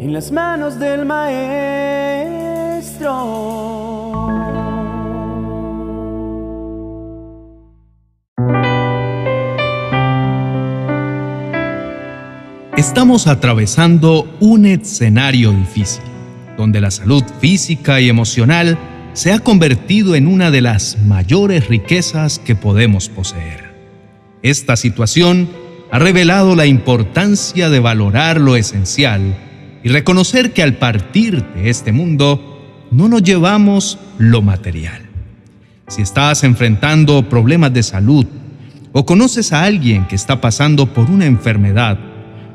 en las manos del Maestro. Estamos atravesando un escenario difícil, donde la salud física y emocional se ha convertido en una de las mayores riquezas que podemos poseer. Esta situación ha revelado la importancia de valorar lo esencial y reconocer que al partir de este mundo no nos llevamos lo material. Si estás enfrentando problemas de salud o conoces a alguien que está pasando por una enfermedad,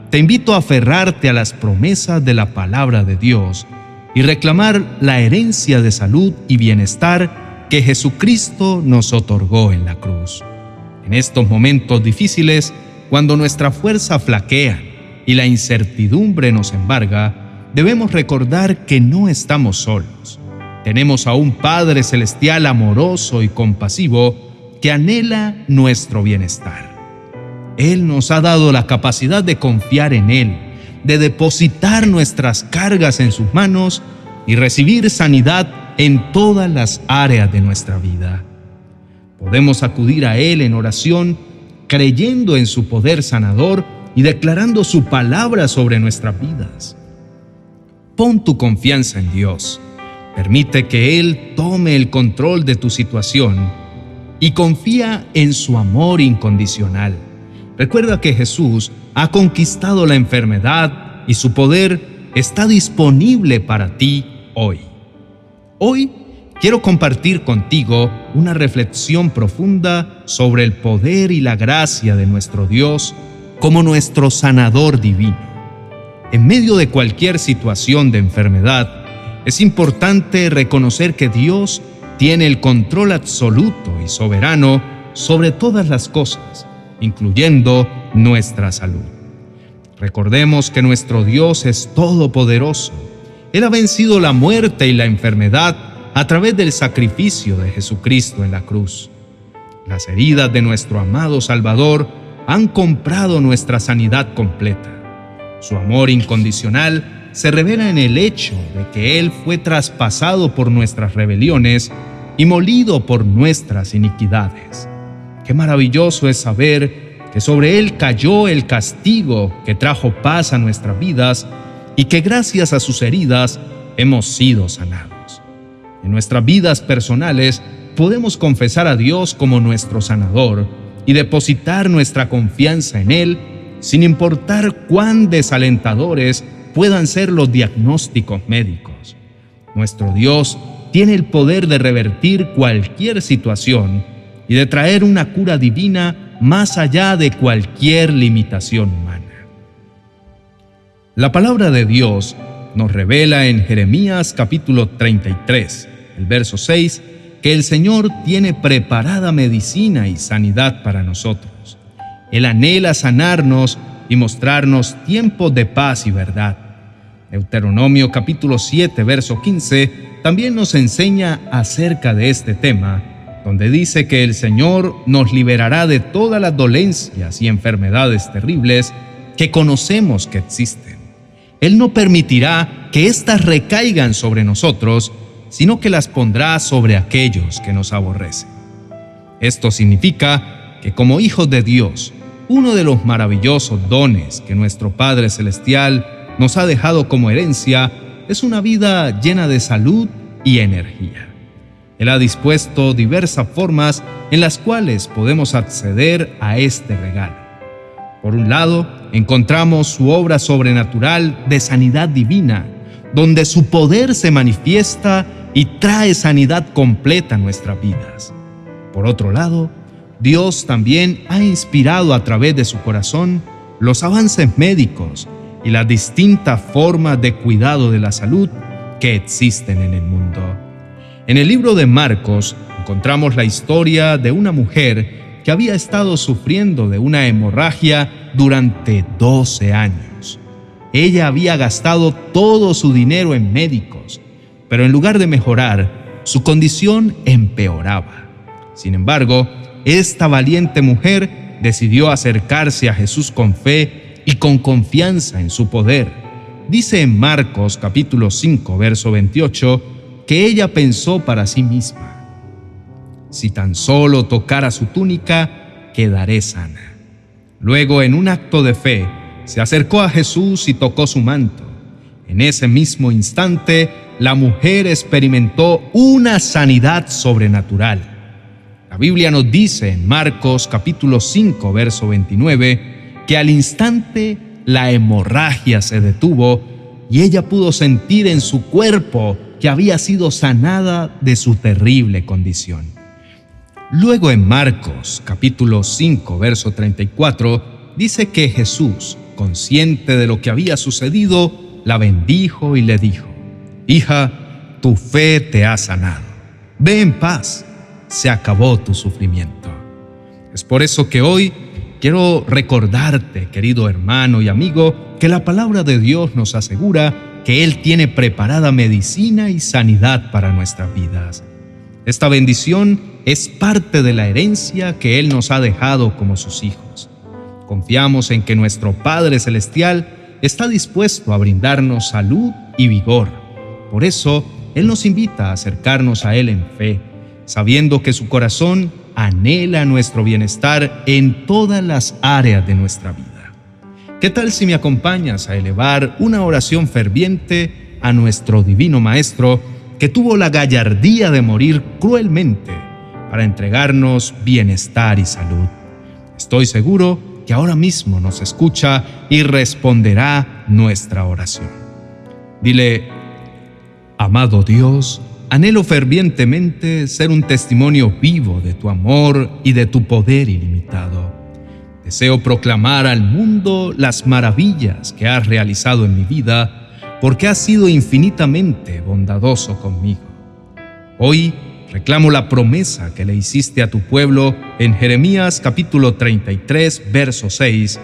te invito a aferrarte a las promesas de la palabra de Dios y reclamar la herencia de salud y bienestar que Jesucristo nos otorgó en la cruz. En estos momentos difíciles, cuando nuestra fuerza flaquea y la incertidumbre nos embarga, debemos recordar que no estamos solos. Tenemos a un Padre Celestial amoroso y compasivo que anhela nuestro bienestar. Él nos ha dado la capacidad de confiar en Él, de depositar nuestras cargas en sus manos y recibir sanidad en todas las áreas de nuestra vida. Podemos acudir a Él en oración creyendo en su poder sanador y declarando su palabra sobre nuestras vidas. Pon tu confianza en Dios. Permite que Él tome el control de tu situación y confía en su amor incondicional. Recuerda que Jesús ha conquistado la enfermedad y su poder está disponible para ti hoy. Hoy quiero compartir contigo una reflexión profunda sobre el poder y la gracia de nuestro Dios como nuestro sanador divino. En medio de cualquier situación de enfermedad, es importante reconocer que Dios tiene el control absoluto y soberano sobre todas las cosas incluyendo nuestra salud. Recordemos que nuestro Dios es todopoderoso. Él ha vencido la muerte y la enfermedad a través del sacrificio de Jesucristo en la cruz. Las heridas de nuestro amado Salvador han comprado nuestra sanidad completa. Su amor incondicional se revela en el hecho de que Él fue traspasado por nuestras rebeliones y molido por nuestras iniquidades. Qué maravilloso es saber que sobre Él cayó el castigo que trajo paz a nuestras vidas y que gracias a sus heridas hemos sido sanados. En nuestras vidas personales podemos confesar a Dios como nuestro sanador y depositar nuestra confianza en Él sin importar cuán desalentadores puedan ser los diagnósticos médicos. Nuestro Dios tiene el poder de revertir cualquier situación y de traer una cura divina más allá de cualquier limitación humana. La palabra de Dios nos revela en Jeremías capítulo 33, el verso 6, que el Señor tiene preparada medicina y sanidad para nosotros. Él anhela sanarnos y mostrarnos tiempos de paz y verdad. Deuteronomio capítulo 7, verso 15 también nos enseña acerca de este tema donde dice que el Señor nos liberará de todas las dolencias y enfermedades terribles que conocemos que existen. Él no permitirá que éstas recaigan sobre nosotros, sino que las pondrá sobre aquellos que nos aborrecen. Esto significa que como hijos de Dios, uno de los maravillosos dones que nuestro Padre Celestial nos ha dejado como herencia es una vida llena de salud y energía. Él ha dispuesto diversas formas en las cuales podemos acceder a este regalo. Por un lado, encontramos su obra sobrenatural de sanidad divina, donde su poder se manifiesta y trae sanidad completa a nuestras vidas. Por otro lado, Dios también ha inspirado a través de su corazón los avances médicos y las distintas formas de cuidado de la salud que existen en el mundo. En el libro de Marcos encontramos la historia de una mujer que había estado sufriendo de una hemorragia durante 12 años. Ella había gastado todo su dinero en médicos, pero en lugar de mejorar, su condición empeoraba. Sin embargo, esta valiente mujer decidió acercarse a Jesús con fe y con confianza en su poder. dice en Marcos capítulo 5, verso 28, que ella pensó para sí misma, si tan solo tocara su túnica, quedaré sana. Luego, en un acto de fe, se acercó a Jesús y tocó su manto. En ese mismo instante, la mujer experimentó una sanidad sobrenatural. La Biblia nos dice en Marcos capítulo 5, verso 29, que al instante la hemorragia se detuvo y ella pudo sentir en su cuerpo que había sido sanada de su terrible condición. Luego en Marcos capítulo 5, verso 34, dice que Jesús, consciente de lo que había sucedido, la bendijo y le dijo, Hija, tu fe te ha sanado. Ve en paz, se acabó tu sufrimiento. Es por eso que hoy quiero recordarte, querido hermano y amigo, que la palabra de Dios nos asegura que Él tiene preparada medicina y sanidad para nuestras vidas. Esta bendición es parte de la herencia que Él nos ha dejado como sus hijos. Confiamos en que nuestro Padre Celestial está dispuesto a brindarnos salud y vigor. Por eso, Él nos invita a acercarnos a Él en fe, sabiendo que su corazón anhela nuestro bienestar en todas las áreas de nuestra vida. ¿Qué tal si me acompañas a elevar una oración ferviente a nuestro Divino Maestro que tuvo la gallardía de morir cruelmente para entregarnos bienestar y salud? Estoy seguro que ahora mismo nos escucha y responderá nuestra oración. Dile, amado Dios, anhelo fervientemente ser un testimonio vivo de tu amor y de tu poder ilimitado. Deseo proclamar al mundo las maravillas que has realizado en mi vida porque has sido infinitamente bondadoso conmigo. Hoy reclamo la promesa que le hiciste a tu pueblo en Jeremías capítulo 33, verso 6,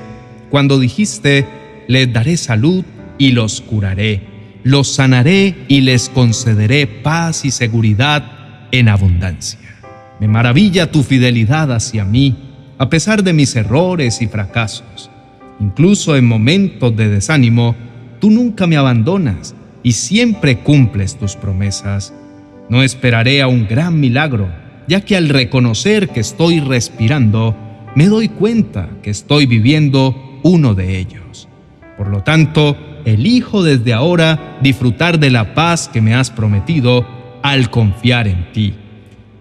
cuando dijiste, les daré salud y los curaré, los sanaré y les concederé paz y seguridad en abundancia. Me maravilla tu fidelidad hacia mí, a pesar de mis errores y fracasos. Incluso en momentos de desánimo, tú nunca me abandonas y siempre cumples tus promesas. No esperaré a un gran milagro, ya que al reconocer que estoy respirando, me doy cuenta que estoy viviendo uno de ellos. Por lo tanto, elijo desde ahora disfrutar de la paz que me has prometido al confiar en ti.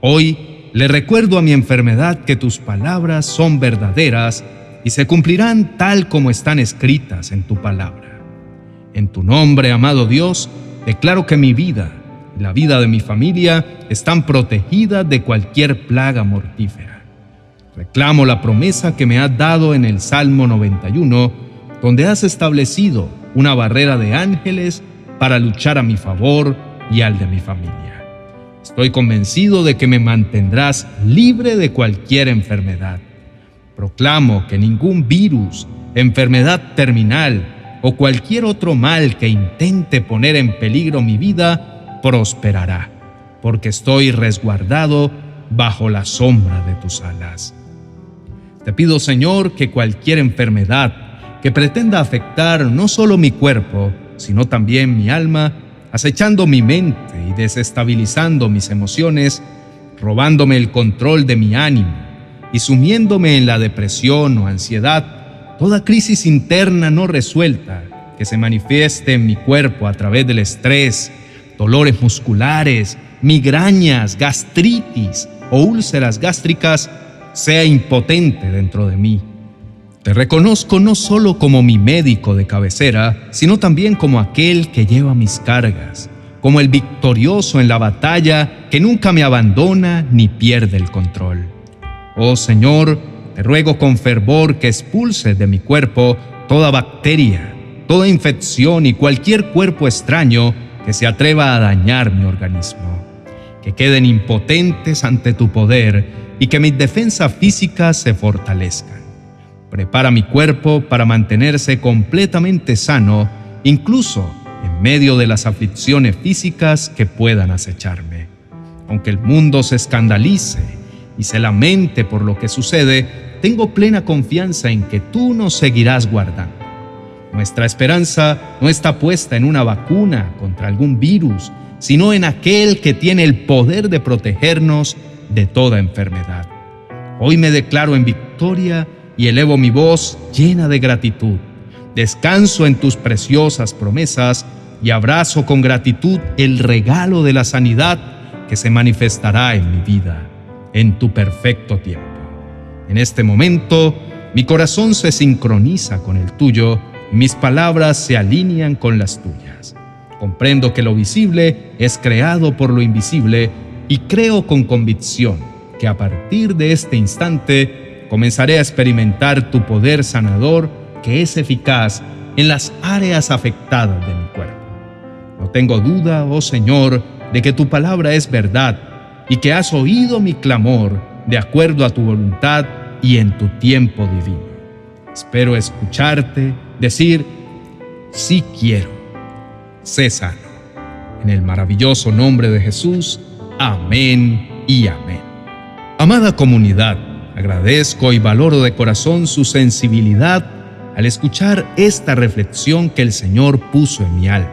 Hoy le recuerdo a mi enfermedad que tus palabras son verdaderas y se cumplirán tal como están escritas en tu palabra. En tu nombre, amado Dios, declaro que mi vida la vida de mi familia están protegidas de cualquier plaga mortífera. Reclamo la promesa que me has dado en el Salmo 91, donde has establecido una barrera de ángeles para luchar a mi favor y al de mi familia. Estoy convencido de que me mantendrás libre de cualquier enfermedad. Proclamo que ningún virus, enfermedad terminal o cualquier otro mal que intente poner en peligro mi vida prosperará, porque estoy resguardado bajo la sombra de tus alas. Te pido, Señor, que cualquier enfermedad que pretenda afectar no solo mi cuerpo, sino también mi alma, acechando mi mente y desestabilizando mis emociones, robándome el control de mi ánimo y sumiéndome en la depresión o ansiedad, toda crisis interna no resuelta que se manifieste en mi cuerpo a través del estrés, dolores musculares, migrañas, gastritis o úlceras gástricas, sea impotente dentro de mí. Te reconozco no solo como mi médico de cabecera, sino también como aquel que lleva mis cargas, como el victorioso en la batalla que nunca me abandona ni pierde el control. Oh Señor, te ruego con fervor que expulses de mi cuerpo toda bacteria, toda infección y cualquier cuerpo extraño que se atreva a dañar mi organismo, que queden impotentes ante tu poder y que mis defensas físicas se fortalezcan. Prepara mi cuerpo para mantenerse completamente sano, incluso en medio de las aflicciones físicas que puedan acecharme. Aunque el mundo se escandalice y se lamente por lo que sucede, tengo plena confianza en que tú nos seguirás guardando. Nuestra esperanza no está puesta en una vacuna contra algún virus, sino en aquel que tiene el poder de protegernos de toda enfermedad. Hoy me declaro en victoria y elevo mi voz llena de gratitud. Descanso en tus preciosas promesas y abrazo con gratitud el regalo de la sanidad que se manifestará en mi vida, en tu perfecto tiempo. En este momento, mi corazón se sincroniza con el tuyo y mis palabras se alinean con las tuyas. Comprendo que lo visible es creado por lo invisible y creo con convicción que a partir de este instante comenzaré a experimentar tu poder sanador que es eficaz en las áreas afectadas de mi cuerpo. No tengo duda, oh Señor, de que tu palabra es verdad y que has oído mi clamor de acuerdo a tu voluntad y en tu tiempo divino. Espero escucharte decir, sí quiero, sé sano. En el maravilloso nombre de Jesús, amén y amén. Amada comunidad, agradezco y valoro de corazón su sensibilidad al escuchar esta reflexión que el Señor puso en mi alma.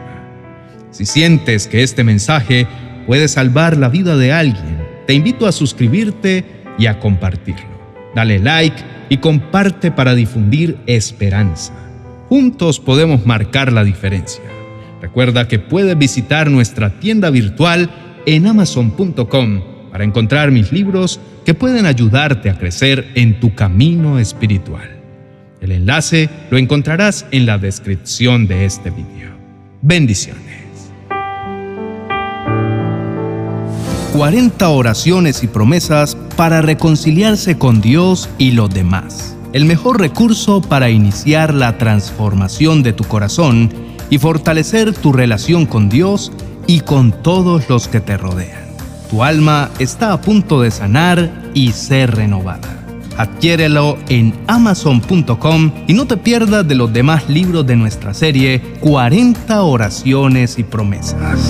Si sientes que este mensaje puede salvar la vida de alguien, te invito a suscribirte y a compartirlo. Dale like y comparte para difundir esperanza. Juntos podemos marcar la diferencia. Recuerda que puedes visitar nuestra tienda virtual en amazon.com para encontrar mis libros que pueden ayudarte a crecer en tu camino espiritual. El enlace lo encontrarás en la descripción de este video. Bendiciones. 40 oraciones y promesas para reconciliarse con Dios y los demás. El mejor recurso para iniciar la transformación de tu corazón y fortalecer tu relación con Dios y con todos los que te rodean. Tu alma está a punto de sanar y ser renovada. Adquiérelo en amazon.com y no te pierdas de los demás libros de nuestra serie 40 oraciones y promesas.